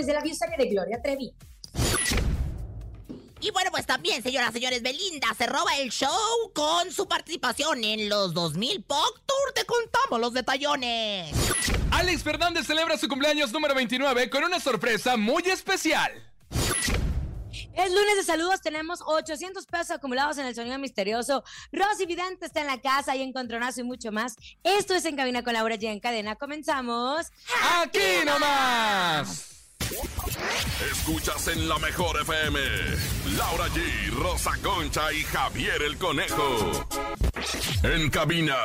de la bioserie de Gloria Trevi. Y bueno, pues también, señoras y señores, Belinda se roba el show con su participación en los 2000 Pop Tour. Te contamos los detallones. Alex Fernández celebra su cumpleaños número 29 con una sorpresa muy especial. Es lunes de saludos, tenemos 800 pesos acumulados en el sonido misterioso. Rosy Vidente está en la casa y encontronazo y mucho más. Esto es En Cabina con Laura G en cadena. Comenzamos. ¡Aquí nomás! Escuchas en la mejor FM. Laura G, Rosa Concha y Javier el Conejo. En cabina,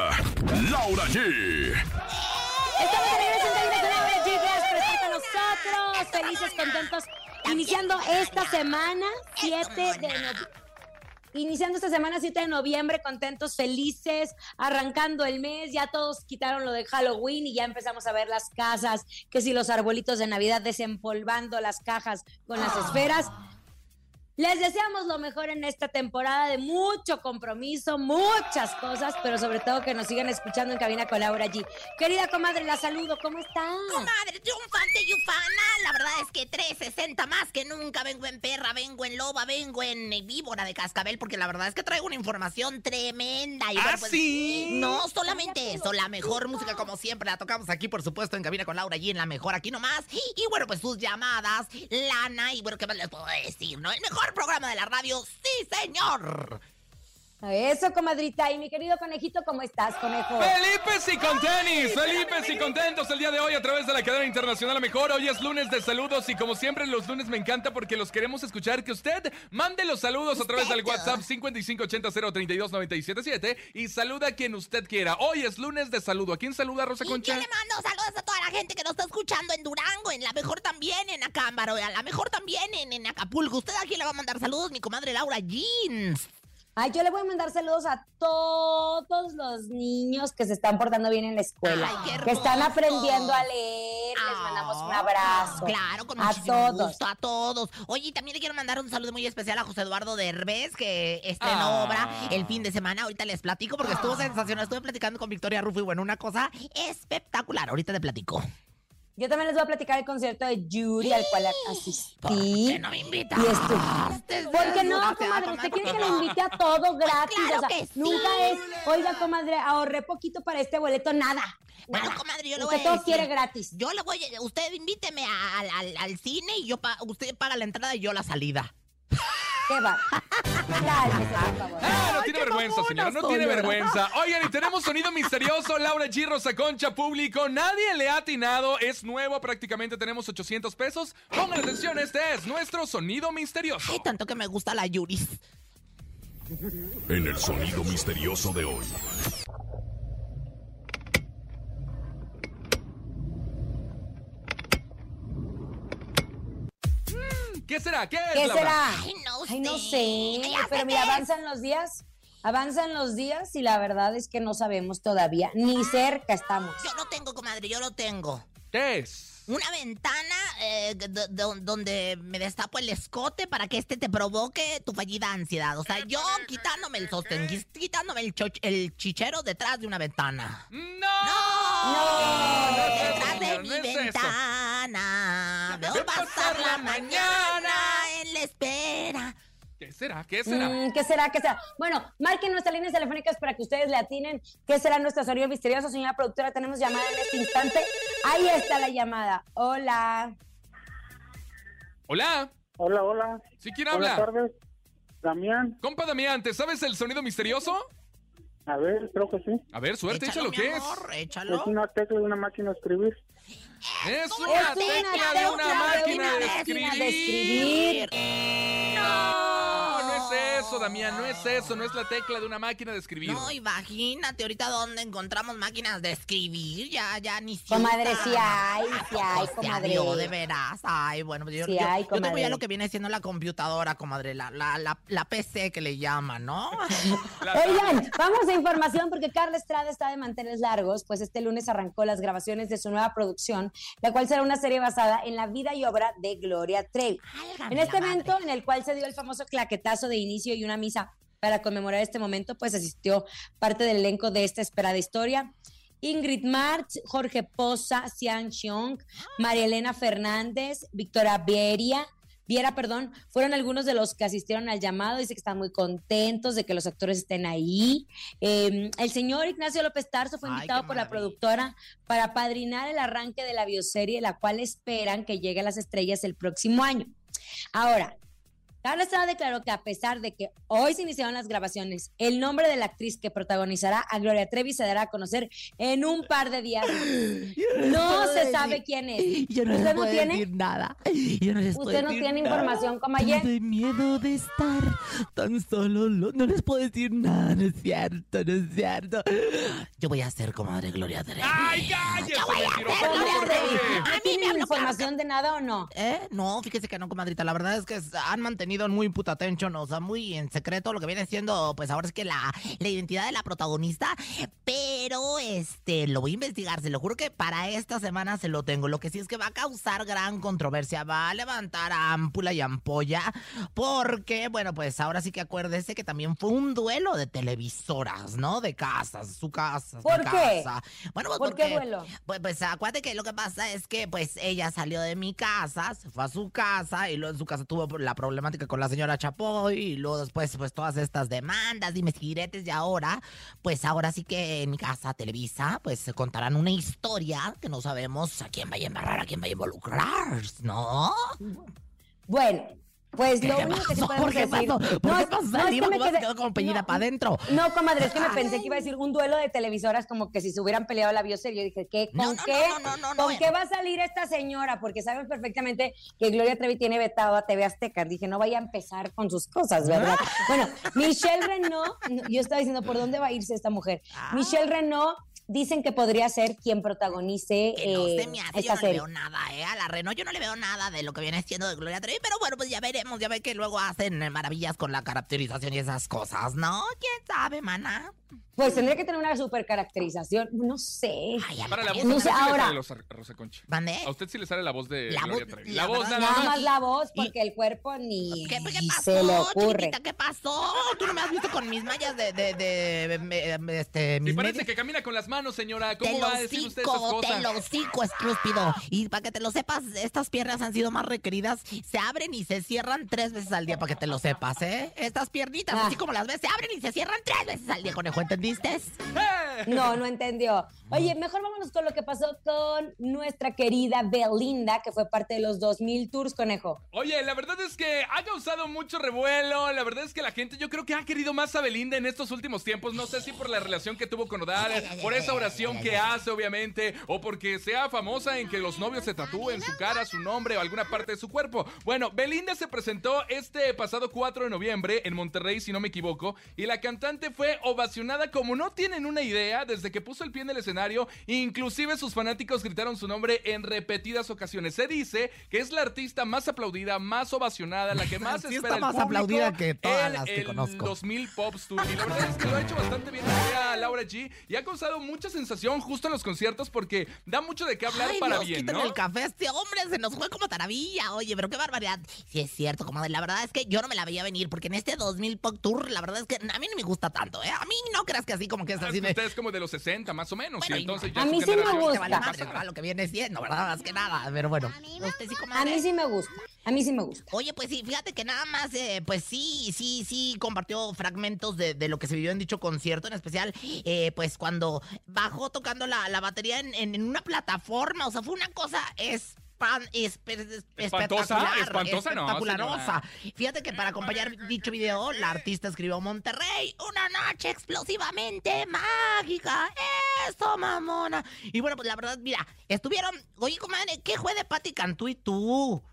Laura G. Estamos de regreso en Cabina con Laura G. Gracias por estar con nosotros. Felices, contentos. Iniciando esta semana, 7 de noviembre. Iniciando esta semana 7 de noviembre, contentos, felices, arrancando el mes, ya todos quitaron lo de Halloween y ya empezamos a ver las casas, que si los arbolitos de Navidad desempolvando las cajas con las esferas. Les deseamos lo mejor en esta temporada de mucho compromiso, muchas cosas, pero sobre todo que nos sigan escuchando en cabina con Laura G. Querida comadre, la saludo, ¿cómo está? Comadre, triunfante y ufana. La verdad es que 360 más que nunca. Vengo en perra, vengo en loba, vengo en víbora de cascabel, porque la verdad es que traigo una información tremenda. Y ¿Ah, bueno, pues, sí? No solamente eso, la mejor música como siempre la tocamos aquí, por supuesto, en cabina con Laura G en la mejor aquí nomás. Y bueno, pues sus llamadas, lana y bueno, ¿qué más les puedo decir? ¿No? El mejor programa de la radio, sí, señor. Eso, comadrita. Y mi querido conejito, ¿cómo estás, conejo? Felipe y con tenis, Felipe y contentos el día de hoy a través de la cadena internacional mejor. Hoy es lunes de saludos y como siempre los lunes me encanta porque los queremos escuchar. Que usted mande los saludos a través del WhatsApp 5580032977 y saluda a quien usted quiera. Hoy es lunes de saludo. ¿A quién saluda Rosa Concha? yo le mando saludos a toda la gente que nos está escuchando en Durango, en la mejor también en Acámbaro, a la mejor también en, en Acapulco. ¿Usted a quién le va a mandar saludos? Mi comadre Laura Jeans. Ay, yo le voy a mandar saludos a todos los niños que se están portando bien en la escuela, Ay, qué que están aprendiendo a leer. Les mandamos un abrazo. Claro, con a todos. gusto, a todos. Oye, y también le quiero mandar un saludo muy especial a José Eduardo Derbez, que estrenó Ah. obra el fin de semana. Ahorita les platico porque estuvo sensacional. Estuve platicando con Victoria Rufo y bueno, una cosa espectacular. Ahorita te platico. Yo también les voy a platicar el concierto de Yuri al cual asistí. ¿Por qué no me invitas? Y estu- ¿Por qué no, comadre? ¿Usted quiere que le invite a todo gratis? claro o sea, que sí. nunca es, oiga, comadre, ahorré poquito para este boleto, nada. Bueno, nada. comadre, yo le Usted voy a todo decir. quiere gratis. Yo le voy a... Usted invíteme al, al- al cine y yo pa- usted paga la entrada y yo la salida. ¿Qué va? Cálmese, por favor. Ah, no tiene vergüenza, señora, no tiene vergüenza. Oigan, y tenemos sonido misterioso, Laura G. Rosa Concha, público. Nadie le ha atinado, es nuevo, prácticamente tenemos 800 pesos. Pongan atención, este es nuestro sonido misterioso. Ay, tanto que me gusta la Yuris. En el sonido misterioso de hoy. ¿Qué será? ¿Qué ¿Qué será? Ay, no Ay, no sé. sé. Sé Pero mira, avanzan los días. Avanzan los días y la verdad es que no sabemos todavía. Ni cerca estamos. Yo lo tengo, comadre, yo lo tengo. ¿Qué es? Una ventana eh, donde me destapo el escote para que este te provoque tu fallida ansiedad. O sea, yo quitándome el sostén, quitándome el, chichero detrás de una ventana. ¡No! ¡No! no es eso, detrás de mi no es eso. ventana. Pasar la mañana en la espera. ¿Qué será? ¿Qué será? Mm, ¿Qué será? ¿Qué será? Bueno, marquen nuestras líneas telefónicas para que ustedes le atinen. ¿Qué será nuestro sonido misterioso, señora productora? Tenemos llamada en este instante. Ahí está la llamada. Hola. Hola. Hola, hola. ¿Sí quién Buenas habla? tardes. Damián, Compa Damián, ¿te sabes el sonido misterioso? A ver, creo que sí. A ver, suerte, échalo, ¿qué es? amor, Es échalo. una tecla de una máquina de escribir. Es una Es tecla de una máquina de escribir. No, no es eso, Damián, no es eso, no es la tecla de una máquina de escribir. No, imagínate ahorita dónde encontramos máquinas de escribir. Ya, ya ni se Comadre, sí hay, sí hay, comadre. vio, de veras. Ay, bueno, pues yo, Sí yo- hay, yo tengo comadre. ya lo que viene siendo la computadora, comadre, la, la, la, la PC que le llaman, ¿no? Oigan, vamos a información porque Carla Estrada está de manteles largos, pues este lunes arrancó las grabaciones de su nueva producción, la cual será una serie basada en la vida y obra de Gloria Trevi. En este evento, en el cual se dio el famoso claquetazo de inicio y una misa para conmemorar este momento, pues asistió parte del elenco de esta esperada historia. Ingrid March, Jorge Poza, Xian Xiong, María Elena Fernández, Victoria Beria, Viera, perdón, fueron algunos de los que asistieron al llamado. Dice que están muy contentos de que los actores estén ahí. Eh, el señor Ignacio López Tarso fue Ay, invitado por la productora para padrinar el arranque de la bioserie, la cual esperan que llegue a las estrellas el próximo año. Ahora, Carla Estrada declaró que a pesar de que hoy se iniciaron las grabaciones, el nombre de la actriz que protagonizará a Gloria Trevi se dará a conocer en un par de días. No se sabe quién es. Yo no ¿Usted no tiene? decir nada. Yo no les puedo Usted no decir tiene nada. información como ayer. De miedo de estar tan solo. lo- No les puedo decir nada, no es cierto, no es cierto. Yo voy a ser comadre Gloria Trevi. ¡Ay, cállese, mentiroso! ¿Cómo ¿Por se- qué? ¿No tienen información de nada o no? ¿Eh? No, fíjese que no, comadrita. La verdad es que han mantenido muy puta atención, o sea, muy en secreto lo que viene siendo, pues ahora es que la, la identidad de la protagonista. Pero, este, lo voy a investigar. Se lo juro que para esta semana se lo tengo. Lo que sí es que va a causar gran controversia. Va a levantar ámpula y ampolla. Porque, bueno, pues ahora sí que acuérdese que también fue un duelo de televisoras, ¿no? De casas, su casa. ¿Por mi qué? casa. Bueno, pues ¿Por qué duelo? pues, pues acuérdate que lo que pasa es que pues ella salió de mi casa, se fue a su casa y luego en su casa tuvo la problemática con la señora Chapoy y luego después pues todas estas demandas, dime diretes y ahora pues ahora sí que en mi casa Televisa pues se contarán una historia que no sabemos a quién va a embarrar, a quién va a involucrar, ¿no? Bueno, pues lo ¿Qué único que pasó? podemos ¿Por qué decir... pasó? ¿Por No, qué pasó? no, es que Diva, me ¿cómo se quedé- quedó como no, para adentro? No, comadre, es que me pensé que iba a decir un duelo de televisoras como que si se hubieran peleado la bioserie. Yo dije, ¿qué? ¿Con No, qué? ¿Con no. qué va a salir esta señora? Porque sabemos perfectamente que Gloria Trevi tiene vetado a TV Azteca. Dije, no vaya a empezar con sus cosas, ¿verdad? bueno, Michelle Renault, yo estaba diciendo, ¿por dónde va a irse esta mujer? Ah. Michelle Renault dicen que podría ser quien protagonice Que no eh, se me hace, yo no le serie. veo nada, ¿eh? A la Renault yo no le veo nada de lo que viene siendo de Gloria Trevi, pero bueno, pues ya veremos, ya ve que luego hacen maravillas con la caracterización y esas cosas, ¿no? ¿Quién sabe, mana? Pues tendría que tener una super caracterización. No sé. Ay, Para la voz, también ¿a No usted sé, sí le ahora-. ¿A usted sí le sale la voz de La Gloria voz- Trevi? la La voz nada Nada más. más la voz, Y- porque el cuerpo ni, ¿Qué, pasó, se le ocurre. ¿Qué pasó? ¿Tú no me has visto con mis mallas de, de, de, este, Y mis parece medias? que camina con las manos, señora. ¿Cómo Te va a decir usted esas hocico, te cosas? lo estúpido. Y para que te lo sepas, estas piernas han sido más requeridas. Se abren y se cierran tres veces al día, para que te lo sepas, ¿eh? Estas piernitas, Ah. así como las ves, se abren y se cierran tres veces al día, conejo, ¿entendiste? ¡Eh! No, no entendió. Oye, mejor vámonos con lo que pasó con nuestra querida Belinda, que fue parte de los 2000 Tours, conejo. Oye, la verdad es que ha causado mucho revuelo. La verdad es que la gente, yo creo que ha querido más a Belinda en estos últimos tiempos. No sé si por la relación que tuvo con Odal, por esa oración que hace, obviamente, o porque sea famosa en que los novios se tatúen su cara, su nombre o alguna parte de su cuerpo. Bueno, Belinda se presentó este pasado 4 de noviembre en Monterrey, si no me equivoco, y la cantante fue ovacionada como no tienen una idea, desde que puso el pie en el escenario, inclusive sus fanáticos gritaron su nombre en repetidas ocasiones. Se dice que es la artista más aplaudida, más ovacionada, la que más espera el más público aplaudida que todas en las que el conozco. 2000 Pops Tour. Y la verdad es que lo ha hecho bastante bien todavía Laura G y ha causado mucha sensación justo en los conciertos porque da mucho de qué hablar Ay, para Dios, bien, ¿no? el café este hombre, se nos fue como taravilla. Oye, pero qué barbaridad. Sí, es cierto, comadre. La verdad es que yo no me la veía venir porque en este 2000 Pop Tour, la verdad es que a mí no me gusta tanto, ¿eh? A mí no creas que así como que es Ah, así de. Usted es como de los 60, más o menos. Bueno, y y- entonces A mí sí me gusta. Vale ¿verdad? Lo que viene siendo, ¿verdad? Más que nada. Pero bueno, usted sí, A mí sí me gusta. A mí sí me gusta. Oye, pues sí, fíjate que nada más, eh, pues sí, sí, sí, compartió fragmentos de, de lo que se vivió en dicho concierto, en especial, eh, pues cuando bajó tocando la, la batería en, en- en una plataforma, o sea, fue una cosa espan- espe- es- ¿Espantosa? espectacular. Fíjate que para acompañar dicho video, la artista escribió Monterrey, una noche explosivamente mágica, eso, mamona. Y bueno, pues la verdad, mira, estuvieron, oye, comadre, ¿qué fue de Pati Cantú y tú?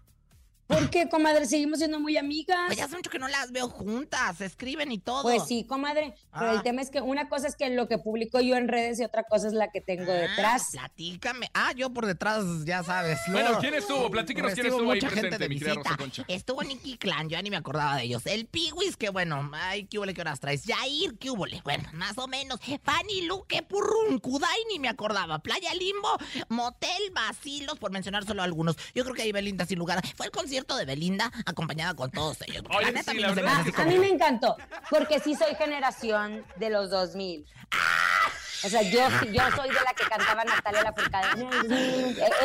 ¿Por qué, comadre? Seguimos siendo muy amigas. Pues ya hace mucho que no las veo juntas, se escriben y todo. Pues sí, comadre. Pero Ah. el tema es que una cosa es que lo que publico yo en redes y otra cosa es la que tengo Ah, detrás. Platícame. Ah, yo por detrás, ya sabes. Bueno, luego ¿quién estuvo? Platíquenos quién estuvo ahí mucha gente presente, de mi querida visita. Rosa Concha. Estuvo Nicky Clan, yo ya ni me acordaba de ellos. El Piwis, que bueno, ay, ¿qué hubo? ¿Qué horas traes? Jair, ¿qué hubo? Bueno, más o menos. Fanny Luque, Purruncudai, ni me acordaba. Playa Limbo, Motel Basilos, por mencionar solo algunos. Yo creo que ahí Belinda, sin lugar. Fue el concierto de Belinda, acompañada con todos ellos. porque Oye, la neta, sí, a mí la no se me encantó, porque sí soy generación de los 2000. O sea, yo, yo soy de la que cantaba Natalia Lafourcade.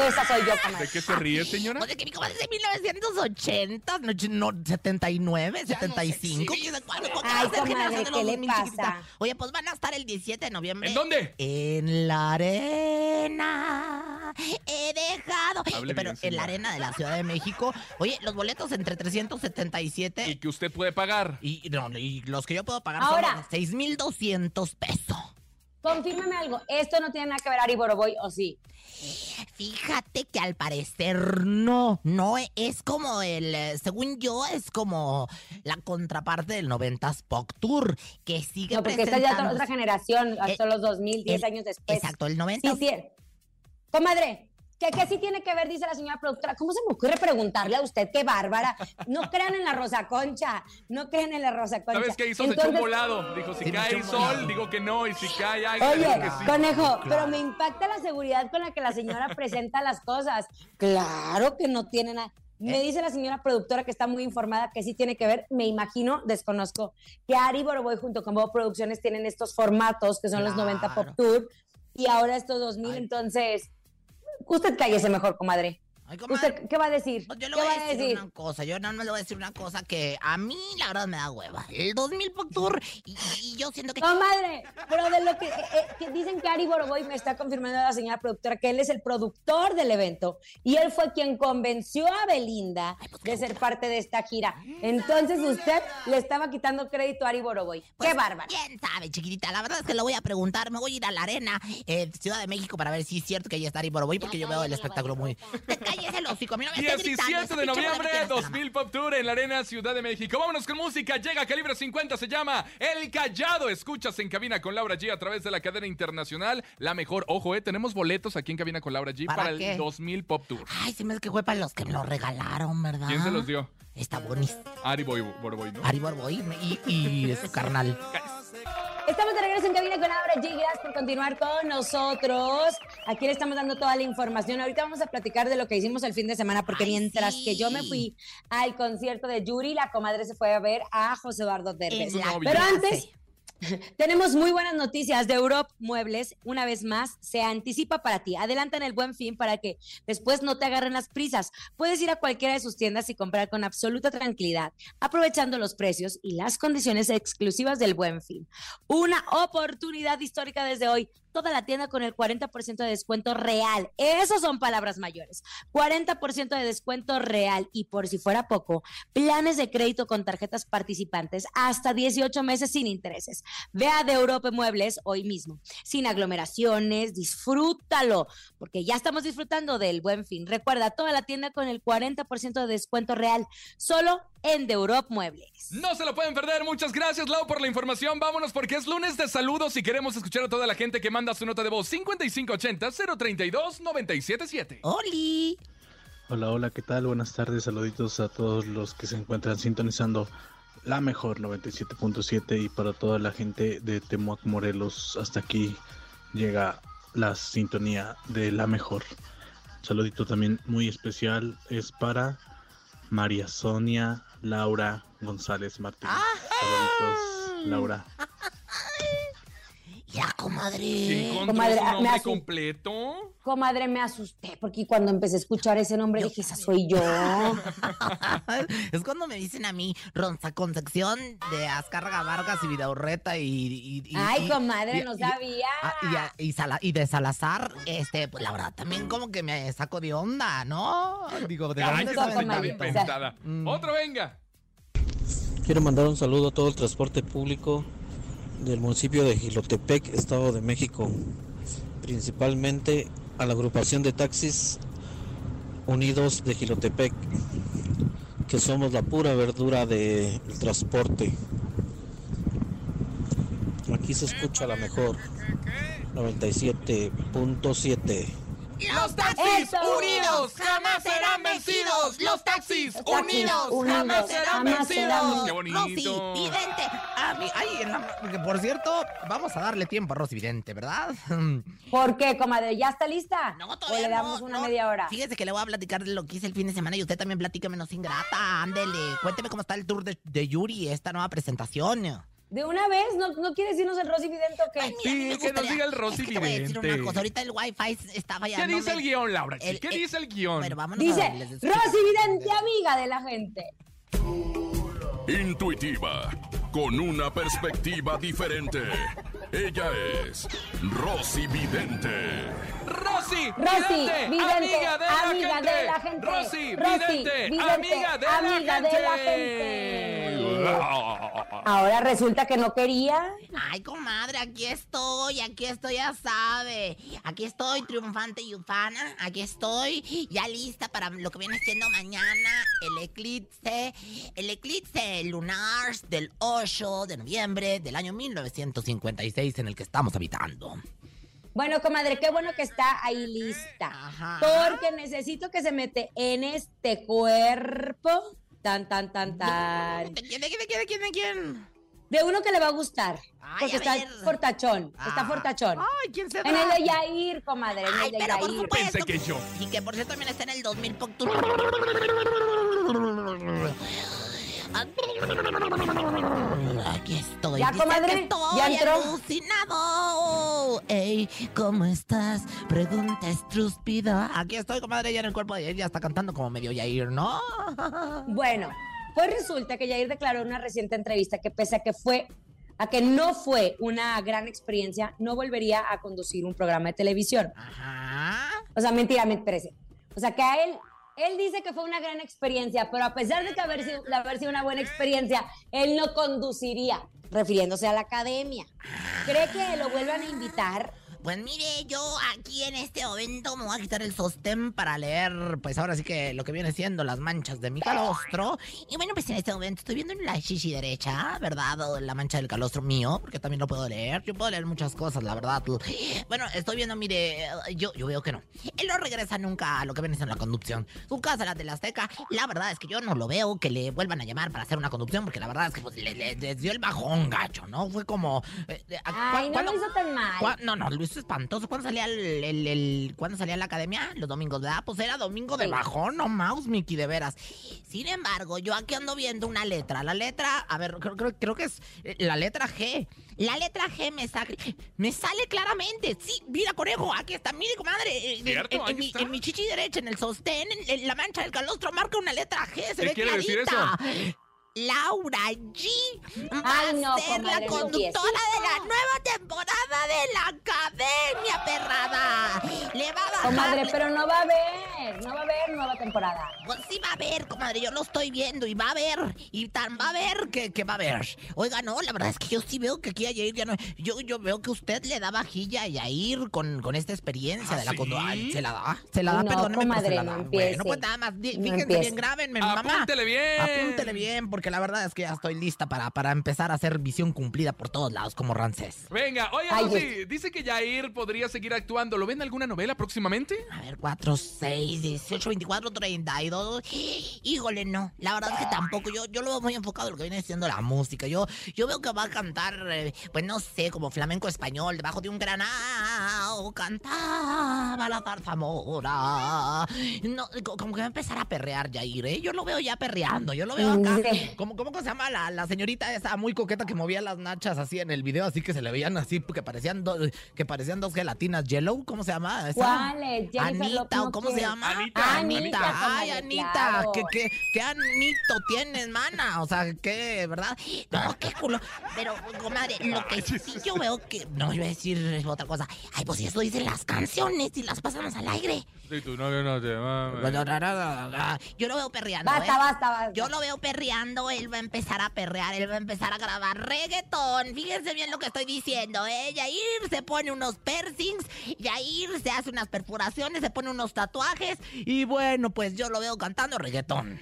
Esa soy yo, ¿De comadre. qué se ríe, señora? Oye, que mi comadre es de 1980, no, no, 79, 75. ¿quién sabe cuándo? ¿Cuándo Ay, comadre, de ¿qué le 2000, chiquitita? pasa? Oye, pues van a estar el 17 de noviembre. ¿En dónde? En la arena. He dejado. Hable Pero bien, en la arena de la Ciudad de México. Oye, los boletos entre 377 Y que usted puede pagar. y, no, y los que yo puedo pagar Ahora. son 6,200 pesos. Confírmame algo, esto no tiene nada que ver Ari Boroboy, ¿o sí? Fíjate que al parecer no, no es como el, según yo, es como la contraparte del 90s Pop Tour, que sigue No, porque esta ya es otra generación, hasta Eh, los 2000, 10 el- años después. Exacto, el 90 Sí, sí. Comadre, ¿qué, ¿qué sí tiene que ver, dice la señora productora? ¿Cómo se me ocurre preguntarle a usted? ¡Qué bárbara! No crean en la Rosa Concha, no crean en la Rosa Concha. ¿Sabes qué hizo? Se echó un Entonces- volado. Dijo, si cae un sol, volado. digo que no. Y si cae aire, Oye, digo que sí. conejo, pero me impacta la seguridad con la que la señora presenta las cosas. Claro que no tiene nada. ¿Eh? Me dice la señora productora que está muy informada que sí tiene que ver, me imagino, desconozco, que Ari Boroboy junto con Bob Producciones tienen estos formatos que son los 90 Pop Claro. Tour y ahora estos 2000, Ay. entonces, usted cállese mejor, comadre. Ay, comadre, ¿Usted qué va a decir? pues yo ¿Qué le voy a decir, una cosa, yo no me le voy a decir una cosa que a mí la verdad me da hueva. El 2000 Pop Tour y, y yo siento que... Comadre, pero de lo que, eh, eh, que dicen que Ari Boroboy me está confirmando la señora productora que él es el productor del evento y él fue quien convenció a Belinda de ser parte de esta gira. Entonces usted le estaba quitando crédito a Ari Boroboy. Pues, ¡Qué bárbaro! ¿Quién sabe, chiquitita? La verdad es que lo voy a preguntar. Me voy a ir a la arena, eh, Ciudad de México, para ver si es cierto que ahí está Ari Boroboy, porque yo veo el espectáculo muy... Calles el hocico, a mí no me estés gritando, 17 esa de noviembre, que tienes en la 2000 Pop Tour en la Arena Ciudad de México. Vámonos con música. Llega Calibre 50, se llama El Callado. Escuchas en cabina con Laura G a través de la cadena internacional. La mejor, ojo, eh, tenemos boletos aquí en cabina con Laura G ¿Para para, el 2000 Pop Tour. Ay, se me hace que fue para los que me lo regalaron, ¿verdad? ¿Quién se los dio? Está buenísimo. Ari Boy, Boroboy, ¿no? Ari Boroboy y, y su carnal. Estamos de regreso en cabina con Laura G. Gracias por continuar con nosotros. Aquí le estamos dando toda la información. Ahorita vamos a platicar de lo que hicimos el fin de semana, porque Ay, mientras sí. que yo me fui al concierto de Yuri, la comadre se fue a ver a José Eduardo Derbez. Pero antes, tenemos muy buenas noticias de Europe Muebles. Una vez más, se anticipa para ti. Adelantan el buen fin para que después no te agarren las prisas. Puedes ir a cualquiera de sus tiendas y comprar con absoluta tranquilidad, aprovechando los precios y las condiciones exclusivas del buen fin. Una oportunidad histórica desde hoy. Toda la tienda con el 40% de descuento real. Esos son palabras mayores. 40% de descuento real. Y por si fuera poco, planes de crédito con tarjetas participantes hasta 18 meses sin intereses. Vea de Europa Muebles hoy mismo. Sin aglomeraciones, disfrútalo, porque ya estamos disfrutando del buen fin. Recuerda, toda la tienda con el 40% de descuento real, solo en De Europe Muebles. No se lo pueden perder. Muchas gracias, Lau, por la información. Vámonos porque es lunes de saludos y queremos escuchar a toda la gente que manda su nota de voz 5580-032-977. ¡Oli! Hola, hola, ¿qué tal? Buenas tardes, saluditos a todos los que se encuentran sintonizando la mejor 97.7 y para toda la gente de Temoac Morelos, hasta aquí llega la sintonía de la mejor. Saludito también muy especial es para María Sonia Laura González Martínez. Saluditos, Laura. Ya, comadre. ¿Quién encontró Comadre, me nombre completo? Comadre, me asusté porque cuando empecé a escuchar ese nombre dije, esa soy yo. es cuando me dicen a mí Ronza Concepción de Azcárraga Vargas y Vidaurreta y, y- y- Ay, y- comadre, y- no y- sabía. ah, y, a- y Sala- y de Salazar, este, pues la verdad también como que me saco de onda, ¿no? Digo, ¿de Ay. Mm. Otro, venga. Quiero mandar un saludo a todo el transporte público del municipio de Gilotepec, Estado de México, principalmente a la agrupación de taxis unidos de Gilotepec, que somos la pura verdura del transporte. Aquí se escucha la mejor 97.7. Los taxis ¡Eso! unidos jamás serán vencidos. Los taxis taxis unidos unidos jamás serán jamás serán vencidos. Qué bonito. Rosy Vidente. A mí, ay, en la- que por cierto, vamos a darle tiempo a Rosy Vidente, ¿verdad? ¿Por qué, comadre? ¿Ya está lista? No, ¿O todavía le damos no, una no. media hora? Fíjese que le voy a platicar de lo que hice el fin de semana y usted también platícame, no sin grata. Ándele, cuénteme cómo está el tour de, de Yuri, esta nueva presentación. ¿De una vez? ¿No, no quieres irnos el Rosy Vidente o qué? Ay, mira, Sí, a que nos diga el Rosy es que te voy a decir Vidente. una cosa, ahorita el wifi está ¿Qué fallando. dice el guion, Laura? El- ¿Qué el- dice el guion? Bueno, vámonos a Dice, descripción. Rosy Vidente, amiga de la gente. Intuitiva, con una perspectiva diferente. Ella es Rosy Vidente. Rosy, Rosy Vidente, Vidente, amiga de la amiga gente. de la gente. Rosy, Rosy Vidente, Vidente, amiga de amiga la de la gente. Ahora resulta que no quería. Ay, comadre, aquí estoy, aquí estoy, ya sabe. Aquí estoy, triunfante y ufana. Aquí estoy, ya lista para lo que viene siendo mañana, el eclipse, el eclipse lunar del 8 de noviembre del año 1956 en el que estamos habitando. Bueno, comadre, qué bueno que está ahí lista. Ajá. Porque necesito que se mete en este cuerpo. Tan, tan, tan, tan. ¿De quién, de quién, de quién, de quién, de quién? De uno que le va a gustar. Ay, porque a está ver. fortachón. Está Ah. fortachón. Ay, ¿quién se En el de Yair, comadre. En Ay, el de pero por Yair. supuesto. Pensé que yo. Y que por cierto también está en el 2000. Aquí estoy. ¿Ya, dice comadre? que estoy ¿Ya entró? alucinado. Ey, ¿cómo estás? Pregunta estrúspida. Aquí estoy, comadre, ya en el cuerpo de Yair. Ya está cantando como medio Yair, ¿no? Bueno, pues resulta que Yair declaró en una reciente entrevista que pese a que fue a que no fue una gran experiencia, no volvería a conducir un programa de televisión. Ajá. O sea, mentira, me parece. O sea, que a él, él dice que fue una gran experiencia, pero a pesar de que haber sido, haber sido una buena experiencia, él no conduciría, refiriéndose a la academia. ¿Cree que lo vuelvan a invitar? Pues mire, yo aquí en este momento me voy a quitar el sostén para leer, pues ahora sí que lo que viene siendo las manchas de mi calostro. Y bueno, pues en este momento estoy viendo en la chichi derecha, ¿verdad? O La mancha del calostro mío, porque también lo puedo leer. Yo puedo leer muchas cosas, la verdad. Bueno, estoy viendo, mire, yo, yo veo que no. Él no regresa nunca a lo que viene siendo la conducción. Su casa, la de la Azteca, la verdad es que yo no lo veo que le vuelvan a llamar para hacer una conducción, porque la verdad es que pues, le, dio el bajón gacho, ¿no? Fue como... eh, Ay, no ¿cuándo- lo hizo tan mal. ¿Cuá- No, no, lo hizo espantoso. ¿Cuándo salía el, el, el- ¿cuándo salía la academia? Los domingos, ¿verdad? Pues era domingo de bajón, no mouse, Mickey, de veras. Sin embargo, yo aquí ando viendo una letra. La letra, a ver, creo, creo, creo que es eh, la letra G. La letra G me sale, me sale claramente. Sí, mira, conejo, aquí está. Mire, comadre. eh, en- mi, en mi chichi derecha, en el sostén, en, la mancha del calostro, marca una letra G. Se ¿Qué ve quiere decir clarita. Laura G. Va Ay, no, a ser la comadre, no conductora de la nueva temporada de la Academia Perrada. Le va a bajar. Comadre, pero no va a haber, no va a haber nueva temporada. Pues sí va a haber, comadre, yo lo estoy viendo y va a haber, y tan va a haber que, que va a haber. Oiga, no, la verdad es que yo sí veo que aquí a Yair ya no... Yo, yo veo que usted le da vajilla a Yair con, con esta experiencia de la ¿sí? ¿Se la da? ¿Se la da? No, Perdóneme, pero se comadre, la no da. empiece. Bueno, pues nada más, No fíjense bien, grábenme, mamá. Apúntele bien. Apúntele bien, porque la verdad es que ya estoy lista para, para empezar a hacer visión cumplida por todos lados, como Rancés. Venga, oye, Ay, dice que Jair podría seguir actuando. ¿Lo ven en alguna novela próximamente? A ver, 4, 6, 18, 24, 32. Híjole, no. La verdad es que tampoco. Yo, yo lo veo muy enfocado en lo que viene siendo la música. Yo, yo veo que va a cantar, eh, pues no sé, como flamenco español, debajo de un granado. Cantaba la zarzamora. No, co- como que va a empezar a perrear Jair, ¿eh? Yo lo veo ya perreando. Yo lo veo acá. Sí. ¿Cómo, cómo que se llama la, la señorita esa muy coqueta que movía las nachas así en el video? Así que se le veían así, que parecían, do- que parecían dos gelatinas yellow. ¿Cómo se llama? esa? ¿Cuál es? Anita, ¿o cómo se llama? Anita, Anita, Ay, Anita, claro. ¿qué, qué, qué Anito tienes, mana? O sea, ¿qué, verdad? No, qué culo. Pero, comadre, lo que sí yo veo que... No, iba a decir otra cosa. Ay, pues eso dicen las canciones y las pasamos al aire. Si tu novio no te Yo lo veo perreando, Basta, ¿eh? basta, basta. Yo lo veo perreando, él va a empezar a perrear, él va a empezar a grabar reggaetón. Fíjense bien lo que estoy diciendo, ¿eh? Yair se pone unos piercings, Yair se hace unas perforaciones, se pone unos tatuajes y bueno, pues yo lo veo cantando reggaetón.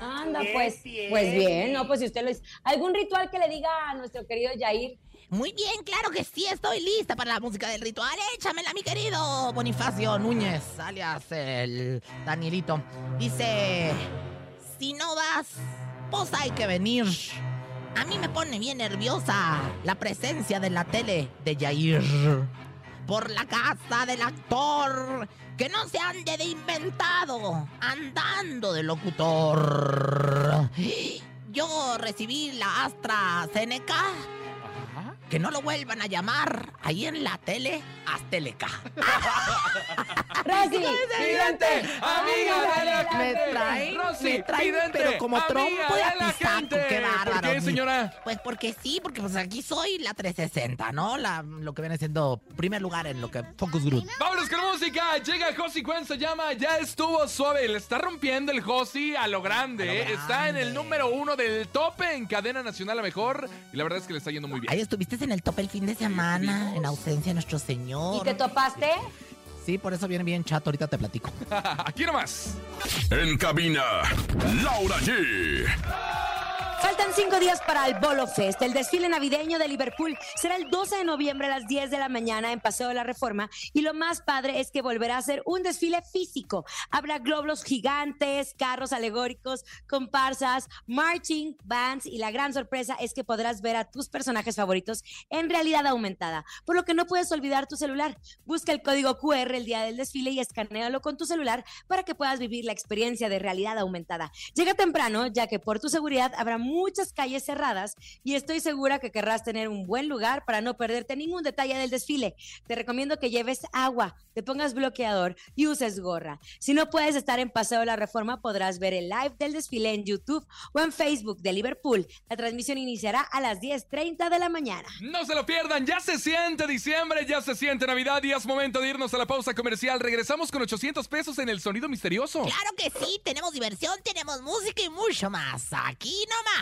Anda, pues, pues bien, no, pues si usted lo dice. ¿Algún ritual que le diga a nuestro querido Yair? Muy bien, claro que sí, estoy lista para la música del ritual. Échamela, mi querido Bonifacio Núñez, alias el Danielito. Dice, si no vas, pues hay que venir. A mí me pone bien nerviosa la presencia de la tele de Yair. Por la casa del actor, que no se ande de inventado, andando de locutor. Yo recibí la AstraZeneca que no lo vuelvan a llamar ahí en la tele Azteleca. Rosy, Vidente, amiga de la Me traen, Rosy, me traen, vidente, pero como trompo de apisaco, qué bárbaro. ¿Por qué, señora? Pues porque sí, porque pues aquí soy la 360, ¿no? La, lo que viene siendo primer lugar en lo que Focus Group. Vámonos con música. Llega Josi Cuen, se llama Ya estuvo suave. Le está rompiendo el Josi a lo grande. A lo ¿eh? Está en el grande. número uno del tope en cadena nacional a mejor. Y la verdad es que le está yendo muy bien. Ahí estuviste en el top el fin de semana, en ausencia de nuestro ¿y señor. te topaste? Sí, por eso viene bien chato, ahorita te platico. Aquí nomás. En cabina, Laura G. Faltan cinco días para el Bolo Fest. El desfile navideño de Liverpool será el 12 de noviembre a las 10 de la mañana en Paseo de la Reforma. Y lo más padre es que volverá a ser un desfile físico. Habrá globos gigantes, carros alegóricos, comparsas, marching bands. Y la gran sorpresa es que podrás ver a tus personajes favoritos en realidad aumentada. Por lo que no puedes olvidar tu celular. Busca el código QR el día del desfile y escanealo con tu celular para que puedas vivir la experiencia de realidad aumentada. Llega temprano, ya que por tu seguridad habrá muchas calles cerradas y estoy segura que querrás tener un buen lugar para no perderte ningún detalle del desfile. Te recomiendo que lleves agua, te pongas bloqueador y uses gorra. Si no puedes estar en Paseo de la Reforma, podrás ver el live del desfile en YouTube o en Facebook de Liverpool. La transmisión iniciará a las 10.30 de la mañana. No se lo pierdan, ya se siente diciembre, ya se siente Navidad y es momento de irnos a la pausa comercial. Regresamos con 800 pesos en el sonido misterioso. Claro que sí, tenemos diversión, tenemos música y mucho más. Aquí nomás.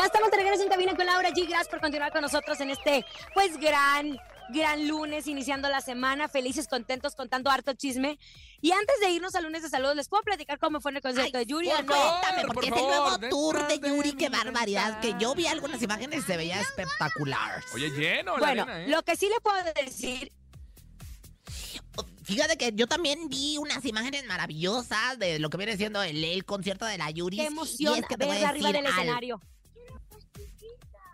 Ya estamos de regreso en cabina con Laura G. Gracias por continuar con nosotros en este, pues, gran, gran lunes, iniciando la semana. Felices, contentos, contando harto chisme. Y antes de irnos al lunes de saludos, ¿les puedo platicar cómo fue en el concierto de Yuri? por no? favor. Cuéntame, por porque ese favor, nuevo tour de de Yuri, qué barbaridad. Que yo vi algunas imágenes, se veía espectacular. Oye, lleno la Bueno, arena, ¿eh? lo que sí le puedo decir Fíjate que yo también vi unas imágenes maravillosas de lo que viene siendo el, el concierto de la Yuri. qué emoción Y es que te voy a verla arriba del al- escenario.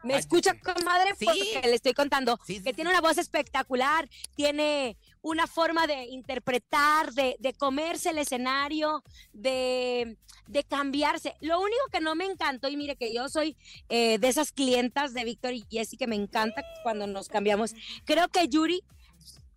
Me Ay, escucha, comadre, Sí. porque le estoy contando Sí, sí, que tiene una voz espectacular, tiene una forma de interpretar, de, de comerse el escenario, de, de cambiarse. Lo único que no me encantó, y mire que yo soy eh, de esas clientas de Víctor y Jessy, que me encanta cuando nos cambiamos. Creo que Yuri,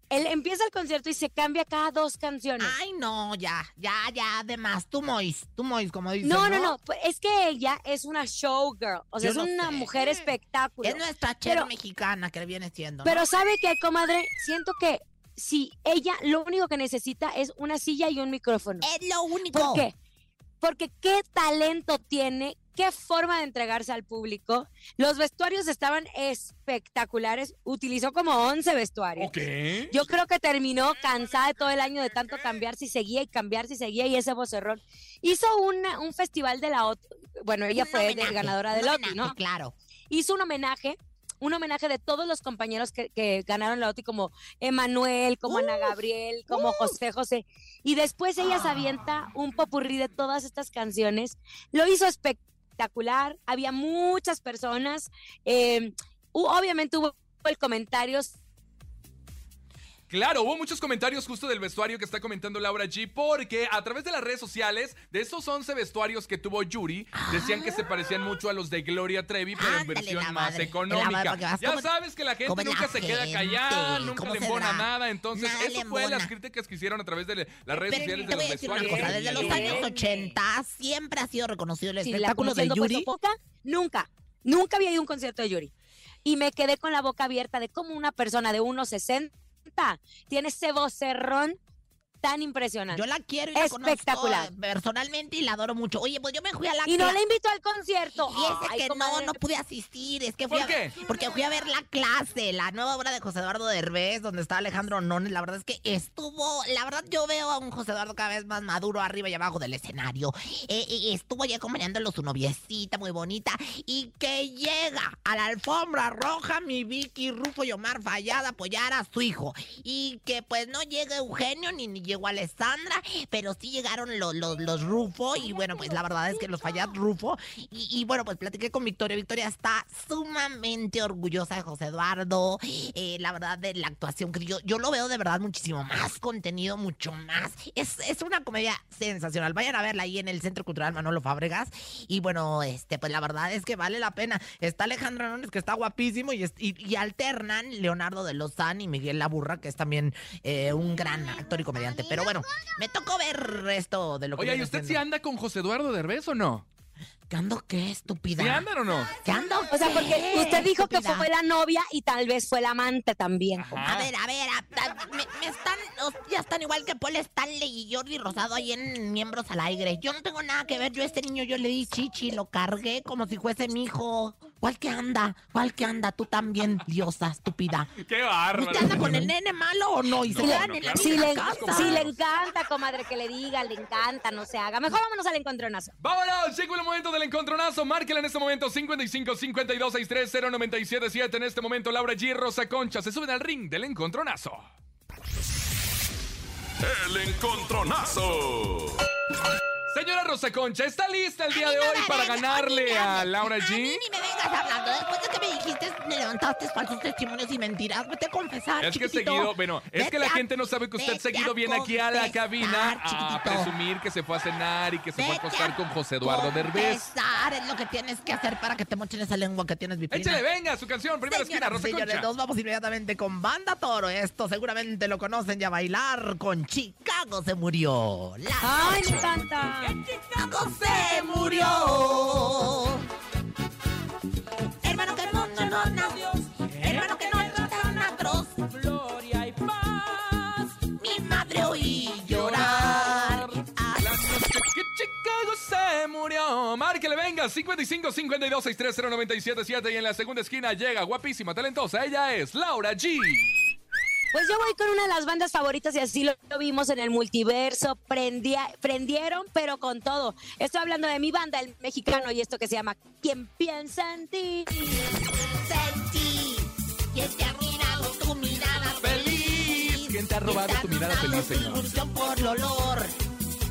él empieza el concierto y se cambia cada dos canciones. Ay, no, ya, ya, ya, además, tú Mois, tú Mois, como dices. No, no, no, pues es que ella es una showgirl, o sea, Yo es una sé. mujer espectáculo. Es nuestra chera mexicana que viene siendo. ¿no? Pero ¿sabe qué, comadre? Siento que si ella lo único que necesita es una silla y un micrófono. es lo único. ¿Por qué? Porque qué talento tiene, qué forma de entregarse al público. Los vestuarios estaban espectaculares, utilizó como 11 vestuarios. Ok. Yo creo que terminó cansada de todo el año de tanto cambiarse y seguía y cambiarse y seguía y ese vocerrón. Hizo una- un festival de la OTI, bueno, ella Un fue homenaje, ganadora del OTI, ¿no? Claro. hizo un homenaje, un homenaje de todos los compañeros que, que ganaron la OTI, como Emanuel, como Ana Gabriel, como José José. Y después ella se avienta un popurrí de todas estas canciones. Lo hizo espectacular, había muchas personas. eh, obviamente hubo el comentarios Claro, hubo muchos comentarios justo del vestuario que está comentando Laura G, porque a través de las redes sociales, de esos 11 vestuarios que tuvo Yuri, decían que se parecían mucho a los de Gloria Trevi, pero en versión la más económica. Ya como- sabes que la gente nunca se queda callada, nunca ¿cómo le embona nada, entonces eso fue las críticas que hicieron a través de las redes Pero sociales de los vestuarios. cosa, desde los años 80 siempre ha sido reconocido el espectáculo de Yuri. nunca, nunca había ido a un concierto de Yuri. Y me quedé con la boca abierta de cómo una persona de 1.60 tiene ese vocerrón tan impresionante. Yo la quiero y la Espectacular. conozco personalmente y la adoro mucho. Oye, pues yo me fui a la y no le invitó al concierto. Fíjese Ay, que no, comadre. no pude asistir. Es que fui ¿Por a qué? Porque fui a ver la clase, la nueva obra de José Eduardo Derbez, donde está Alejandro Nones. La verdad es que estuvo. La verdad, yo veo a un José Eduardo cada vez más maduro arriba y abajo del escenario. Eh, eh, estuvo ya acompañándolo su noviecita muy bonita. Y que llega a la alfombra roja mi Vicky Rufo y Omar Fallada a apoyar a su hijo. Y que pues no llega Eugenio ni, ni llegó Alessandra, pero sí llegaron los, los, los Rufo. Y bueno, pues la verdad es que los Fallad Rufo. Y, y, bueno, pues platiqué con Victoria. Victoria está sumamente orgullosa de José Eduardo. eh, la verdad, de la actuación que yo, yo lo veo de verdad muchísimo más contenido, mucho más. Es, es una comedia sensacional. Vayan a verla ahí en el Centro Cultural Manolo Fábregas. Y bueno, este, pues la verdad es que vale la pena. Está Alejandro Núñez, que está guapísimo, y, es- y, y alternan Leonardo de Lozán y Miguel Laburra, que es también eh, un gran actor y comediante. Pero bueno, me tocó ver esto de lo que. Oye, ¿y usted sí siendo. anda con José Eduardo Derbez o no? ¿Qué ando qué, estúpida? ¿Sí andan o no? ¿Qué ando O sea, qué, porque usted dijo que fue la novia y tal vez fue la amante también. Ajá. A ver, a ver, a- a- me, me están, ya están igual que Paul Stanley y Jordi Rosado ahí en Miembros al Aire. Yo no tengo nada que ver, yo a este niño yo le di chichi, lo cargué como si fuese mi hijo. ¿Cuál que anda? ¿Cuál que anda? Tú también, diosa estúpida. ¡Qué bárbaro! ¿Usted anda con el nene malo o no? Y se No, quedan no, en la claro Si le, casa. si le encanta, comadre, que le diga, le encanta, no se haga. Mejor vámonos al encontronazo. Vámonos, llegó el momento del encontronazo. Márquela en este momento 55 52 63 0977. En este momento, Laura G. Rosa Concha se suben al ring del encontronazo. El encontronazo. Señora Rosa Concha, ¿está lista el día A de hoy para ganarle me a. Laura A mí G? ni me vengas hablando. Después de que me dijiste, me levantaste falsos testimonios y mentiras. Vete a confesar, Es que seguido, bueno, es que la a- gente no sabe que usted seguido viene aquí a la cabina a presumir que se fue a cenar y que se fue a acostar a con José Eduardo Derbez. confesar, es lo que tienes que hacer para que te mochen esa lengua que tienes, Vitrina. Échale, venga, su canción, primera esquina, Señoras y Rosa señores, Concha. nos vamos inmediatamente con Banda Toro. Esto seguramente lo conocen ya bailar con Chicago se murió. La Ay, me encanta. Chicago se murió. Hermano que no, no, no, no. Hermano que no, no, tan atroz. Gloria y paz. Mi madre oí llorar. Que Chicago se murió. Márquele, venga, 55 52 630 977 y en la segunda esquina llega guapísima, talentosa. Ella es Laura G. Pues yo voy con una de las bandas favoritas y así lo, lo vimos en el multiverso. Prendía- prendieron, pero con todo. Estoy hablando de mi banda, el mexicano, y esto que se llama ¿Quién piensa en ti? Sentí que te ha mirado tu mirada Feliz. ¿Quién te ha robado ¿Quién te tu mirada feliz, tu señor? ilusión por el olor?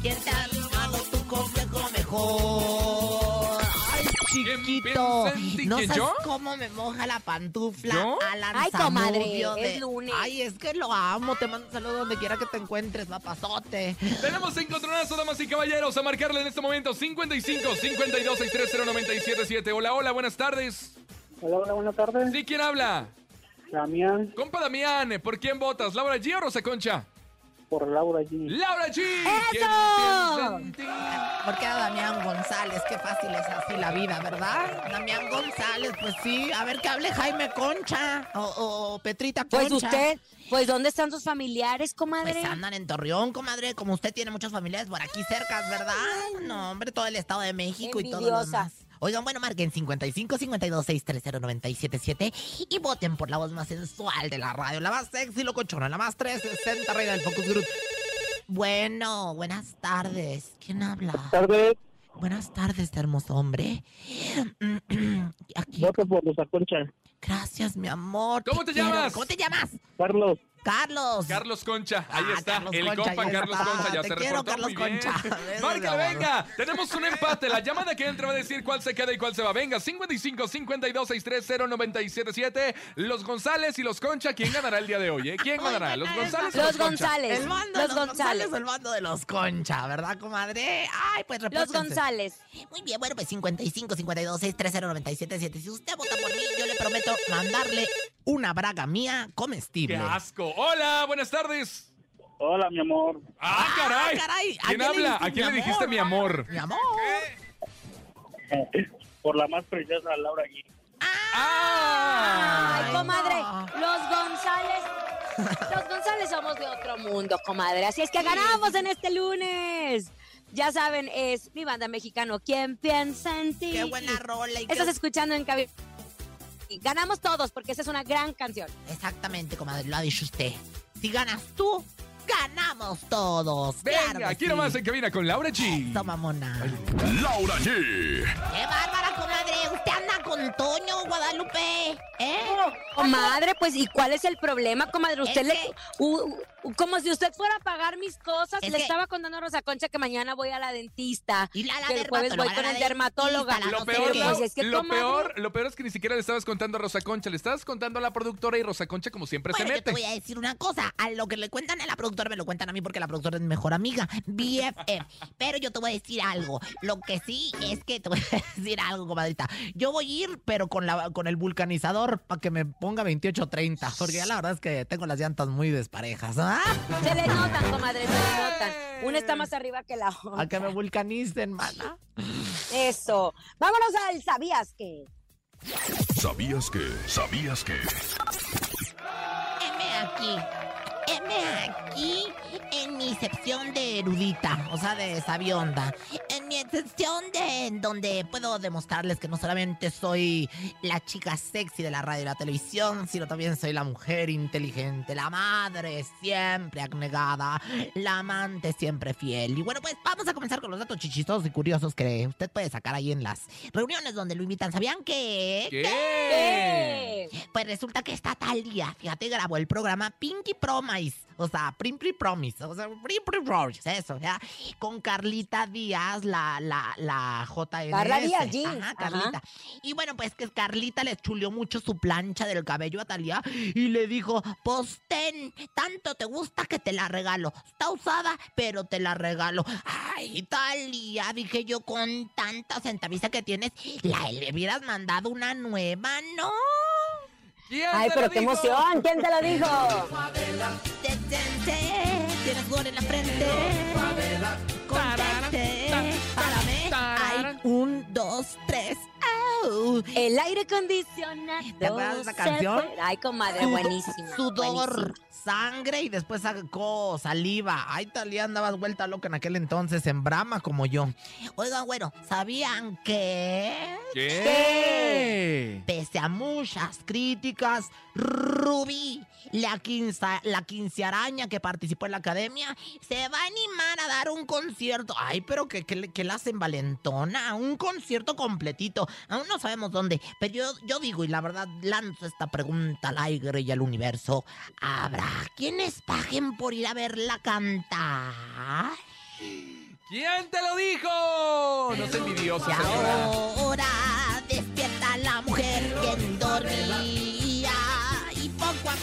¿Quién te ha dado tu complejo mejor? Ay, chiquito. No ¿Quién, sabes yo? cómo me moja la pantufla. ¿Yo? Alan Ay, comadre, de- es lunes. Ay, es que lo amo. Te mando un saludo donde quiera que te encuentres, papazote. Tenemos encontronazo, damas y caballeros, a marcarle en este momento 55 52 630 977. Hola, hola, buenas tardes. Hola, hola, buenas tardes. ¿Sí quién habla? Damián, Compa Damián, ¿por quién votas? ¿Laura G o Rosa Concha? Por Laura G. ¡Laura G! ¿Quién ¡Eso! Porque era Damián González, qué fácil es así la vida, ¿verdad? Damián González, pues sí. A ver que hable Jaime Concha o, o Petrita Concha. Pues usted, pues ¿dónde están sus familiares, comadre? Pues andan en Torreón, comadre. Como usted tiene muchas familiares por aquí cerca, ¿verdad? No, hombre, todo el Estado de México y todo lo demás. Oigan, bueno, marquen 55 52 630 977 y voten por la voz más sensual de la radio, la más sexy, locochona, la más 360 reina del Focus Group. Bueno, buenas tardes. ¿Quién habla? Tardes, Buenas tardes, hermoso hombre. Aquí. voto por Rosa Concha. Gracias, mi amor. ¿Cómo te llamas? ¿Cómo te llamas? Carlos, Carlos. Carlos Concha, ahí Ah, está. Carlos el Concha, compa Carlos está. Concha ya Te se quiero, reportó Carlos muy bien. Concha. Amor. venga. Tenemos un empate. La llamada que entra va a decir cuál se queda y cuál se va. Venga, 55 52 630 977. Los González y los Concha, ¿quién ganará el día de hoy? eh? ¿Quién ganará? ¿Los González o Los los Concha? González. El bando los de los González. González, el bando de los Concha, ¿verdad, comadre? Ay, pues Los repórtense. González. Muy bien, bueno, pues 55 52 630 977. Si usted vota por mí, yo le prometo mandarle una braga mía ¡Qué comestible. asco! Hola, buenas tardes. hola, mi amor. ¡Ah, caray! caray! ¿A ¿Quién habla? ¿A quién le dijiste mi amor? Mi amor. Por la más preciosa Laura G. ¡Ah! Ay, comadre, no. los González. Los González somos de otro mundo, comadre. Así es que ganamos en este lunes. Ya saben, es mi banda mexicano. ¿Quién piensa en ti? ¡Qué buena rola! Y qué- Estás escuchando en cabina. Ganamos todos porque esa es una gran canción. Exactamente, comadre, lo ha dicho usted. Si ganas tú, ganamos todos. Venga, claro quiero sí. más en cabina con Laura G. Eso, mamona. Laura G, ¡Qué bárbara, comadre! Usted anda con Toño, Guadalupe. ¿Eh? Comadre, pues, ¿y cuál es el problema, comadre? Usted Es le. Como si usted fuera a pagar mis cosas. Es le que- estaba contando a Rosa Concha que mañana voy a la dentista. Y la, la que el jueves voy dermatóloga, con la el dermatóloga. dentista, la Lo no sé peor, qué. Lau, Pues es que, lo, peor, lo peor es que ni siquiera le estabas contando a Rosa Concha, le estabas contando a la productora y Rosa Concha como siempre Bueno, se yo mete. te voy a decir una cosa. A lo que le cuentan a la productora, me lo cuentan a mí porque la productora es mi mejor amiga. BFF. Pero yo te voy a decir algo. Lo que sí es que te voy a decir algo, comadrita. Yo voy a ir, pero con, la, con el vulcanizador para que me ponga 28-30. Porque ya la verdad es que tengo las llantas muy desparejas. ¿Ah? Se le notan, comadre, se le notan. Una está más arriba que la A otra. que me vulcanicen, mana. Eso. Vámonos al ¿Sabías que? ¿sabías que? ¿Sabías que? Heme aquí. Aquí en mi sección de erudita, o sea, de sabionda. En mi sección de donde puedo demostrarles que no solamente soy la chica sexy de la radio y la televisión, sino también soy la mujer inteligente, la madre siempre abnegada, la amante siempre fiel. Y bueno, pues vamos a comenzar con los datos chichistosos y curiosos que usted puede sacar ahí en las reuniones donde lo invitan. ¿Sabían que? ¿Qué? ¿Qué? Pues resulta que esta tal día, fíjate, grabó el programa Pinky O sea, Pinky Promise. O sea, Pinky Promise. Eso, ya. Con Carlita Díaz, la, la, la JNS. Carla Díaz, G. Ajá, Ajá. Carlita. Y bueno, pues que Carlita le chuleó mucho su plancha del cabello a Talía y le dijo, pues ten, tanto te gusta que te la regalo. Está usada, pero te la regalo. Ay, Talía, dije yo, con tanta centaviza que tienes, la le hubieras mandado una nueva, ¿no? ¿Quién Ay, te pero qué dijo? emoción. ¿Quién te lo dijo? Tienes sudor en la frente. Un, dos, tres. ¡Au! El aire acondicionado. ¿Te acuerdas de esa canción? fue. Ay, comadre, Sudo- buenísima. Sudor, buenísima. sangre y después sacó saliva. Ay, Talía andabas vuelta loca en aquel entonces en Brahma como yo. Oigan, bueno, ¿sabían que? ¿Qué? Pese a muchas críticas, Rubí, la, quinza, la quincearaña que participó en la academia, se va a animar a dar un concierto. Ay, pero que, que, que la hacen valentona, un concierto completito. Aún no sabemos dónde, pero yo, yo digo, y la verdad, lanzo esta pregunta al aire y al universo. ¿Habrá quienes paguen por ir a verla cantar? ¿Quién te lo dijo? No sé Y envidioso. ahora una mujer que dormía y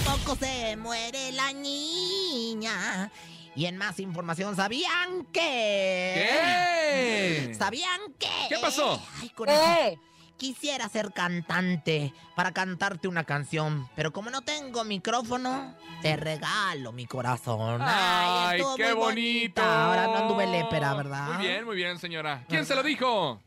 poco se muere la niña. Y en más información, ¿sabían que? ¿Qué? ¿Sabían que? ¿Qué pasó? Ay. ¡Eh! Quisiera ser cantante para cantarte una canción, pero como no tengo micrófono, te regalo mi corazón. Ay, qué bonito. bonita. Ahora no anduve lépera, ¿verdad? Muy bien, muy bien, señora. ¿Quién se lo dijo?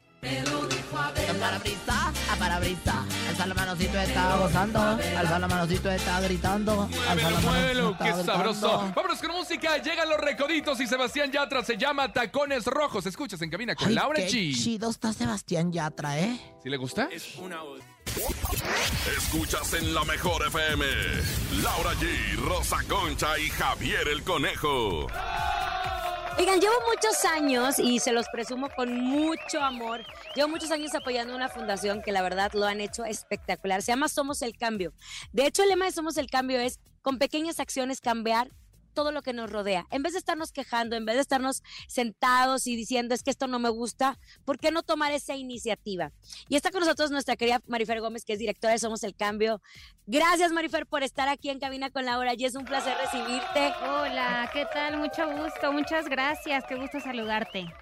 Parabrisa, a parabrisa. Alza la manocito está gozando. Alza la manocito está gritando. Alza la qué sabroso. Vámonos con música. Llegan los recoditos y Sebastián Yatra se llama Tacones Rojos. Escuchas en cabina con Ay, Laura qué G. chido está Sebastián Yatra, ¿eh? ¿Sí le gusta? Escuchas en la mejor FM. Laura G, Rosa Concha y Javier el Conejo. Oigan, llevo muchos años y se los presumo con mucho amor. Llevo muchos años apoyando una fundación que la verdad lo han hecho espectacular. Se llama Somos el Cambio. De hecho, el lema de Somos el Cambio es con pequeñas acciones cambiar todo lo que nos rodea. En vez de estarnos quejando, en vez de estarnos sentados y diciendo es que esto no me gusta, ¿por qué no tomar esa iniciativa? Y está con nosotros nuestra querida Marifer Gómez, que es directora de Somos el Cambio. Gracias, Marifer, por estar aquí en Cabina con Laura. Y es un placer recibirte. Hola, ¿qué tal? Mucho gusto, muchas gracias, qué gusto saludarte.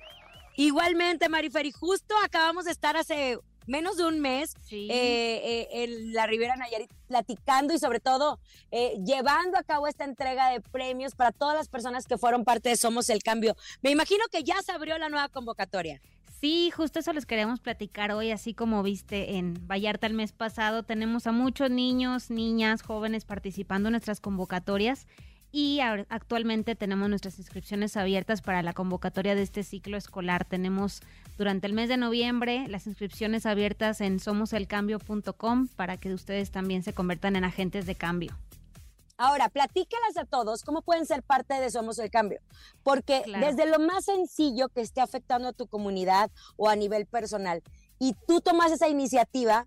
Igualmente, Marifer, y justo acabamos de estar hace menos de un mes Sí. eh, eh, en la Ribera Nayarit platicando y sobre todo eh, llevando a cabo esta entrega de premios para todas las personas que fueron parte de Somos el Cambio. Me imagino que ya se abrió la nueva convocatoria. Sí, justo eso les queremos platicar hoy, así como viste en Vallarta el mes pasado, tenemos a muchos niños, niñas, jóvenes participando en nuestras convocatorias y actualmente tenemos nuestras inscripciones abiertas para la convocatoria de este ciclo escolar. Tenemos durante el mes de noviembre las inscripciones abiertas en somoselcambio.com para que ustedes también se conviertan en agentes de cambio. Ahora, platícalas a todos cómo pueden ser parte de Somos el Cambio, porque Claro. desde lo más sencillo que esté afectando a tu comunidad o a nivel personal, y tú tomas esa iniciativa,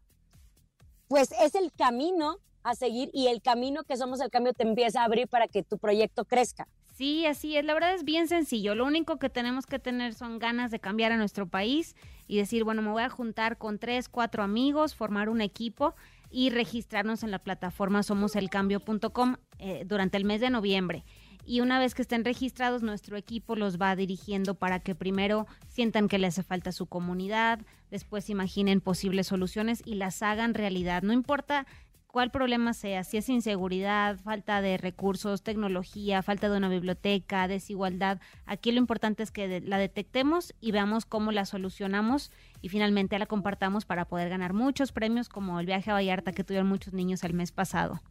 pues es el camino a seguir y el camino que Somos el Cambio te empieza a abrir para que tu proyecto crezca. Sí, así es. La verdad es bien sencillo. Lo único que tenemos que tener son ganas de cambiar a nuestro país y decir, bueno, me voy a juntar con tres, cuatro amigos, formar un equipo y registrarnos en la plataforma somoselcambio.com eh, durante el mes de noviembre. Y una vez que estén registrados, nuestro equipo los va dirigiendo para que primero sientan que le hace falta su comunidad, después imaginen posibles soluciones y las hagan realidad. No importa cuál problema sea, si es inseguridad, falta de recursos, tecnología, falta de una biblioteca, desigualdad, aquí lo importante es que la detectemos y veamos cómo la solucionamos y finalmente la compartamos para poder ganar muchos premios como el viaje a Vallarta que tuvieron muchos niños el mes pasado.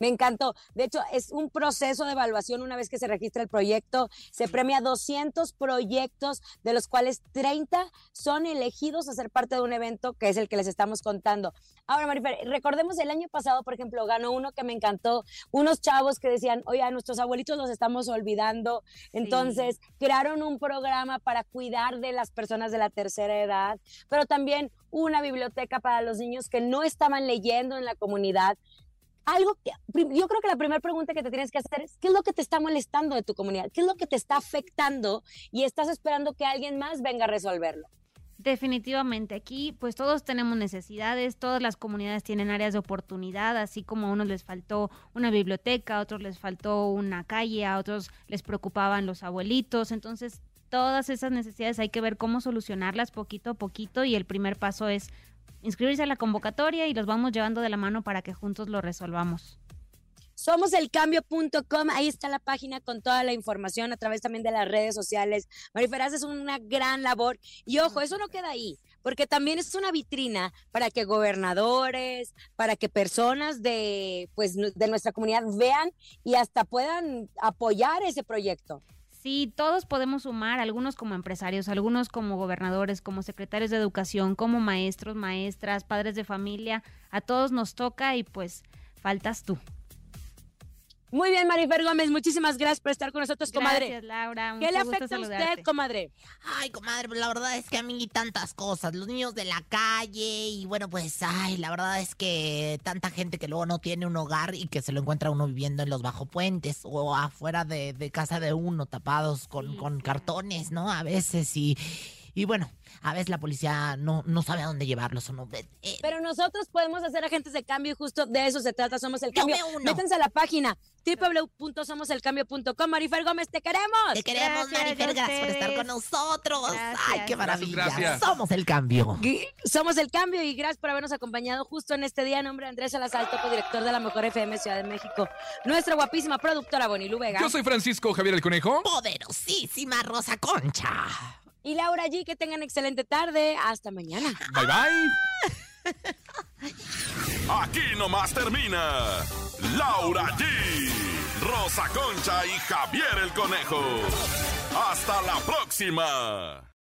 Me encantó. De hecho, es un proceso de evaluación una vez que se registra el proyecto. Se premia 200 proyectos, de los cuales 30 son elegidos a ser parte de un evento que es el que les estamos contando. Ahora, Marifer, recordemos el año pasado, por ejemplo, ganó uno que me encantó, unos chavos que decían, oye, a nuestros abuelitos los estamos olvidando. Entonces, crearon un programa para cuidar de las personas de la tercera edad, pero también una biblioteca para los niños que no estaban leyendo en la comunidad algo que yo creo que la primera pregunta que te tienes que hacer es qué es lo que te está molestando de tu comunidad, qué es lo que te está afectando y estás esperando que alguien más venga a resolverlo. Definitivamente, aquí pues todos tenemos necesidades, todas las comunidades tienen áreas de oportunidad, así como a unos les faltó una biblioteca, a otros les faltó una calle, a otros les preocupaban los abuelitos, entonces todas esas necesidades hay que ver cómo solucionarlas poquito a poquito y el primer paso es inscribirse a la convocatoria y los vamos llevando de la mano para que juntos lo resolvamos. Somoselcambio.com, ahí está la página con toda la información a través también de las redes sociales. Marifer, haces una gran labor. Y ojo, eso no queda ahí, porque también es una vitrina para que gobernadores, para que personas de, pues, de nuestra comunidad vean y hasta puedan apoyar ese proyecto. Sí, todos podemos sumar, algunos como empresarios, algunos como gobernadores, como secretarios de educación, como maestros, maestras, padres de familia, a todos nos toca y pues faltas tú. Muy bien, Marifer Gómez, muchísimas gracias por estar con nosotros, comadre. Gracias, Laura. ¿Qué le afecta a usted, comadre? Ay, comadre, pues la verdad es que a mí tantas cosas. Los niños de la calle y bueno, pues, ay, la verdad es que tanta gente que luego no tiene un hogar y que se lo encuentra uno viviendo en los bajo puentes o afuera de, de casa de uno, tapados con, con cartones, ¿no? A veces y... Y bueno, a veces la policía no, no sabe a dónde llevarlos o no. Eh, Pero nosotros podemos hacer agentes de cambio y justo de eso se trata, Somos el Cambio. uno. Métanse a la página www.somoselcambio.com. Marifer Gómez, te queremos. te queremos, Gracias, Marifer, gracias por estar con nosotros. Ay, qué maravilla. Gracias. Somos el cambio. Somos el cambio y gracias por habernos acompañado justo en este día. En nombre de Andrés Salazar, topo director de la Mejor FM Ciudad de México. Nuestra guapísima productora Bonilú Vega. Yo soy Francisco Javier el Conejo. Poderosísima Rosa Concha. Y Laura G, que tengan excelente tarde. Hasta mañana. Bye bye. Aquí nomás termina Laura G, Rosa Concha y Javier el Conejo. Hasta la próxima.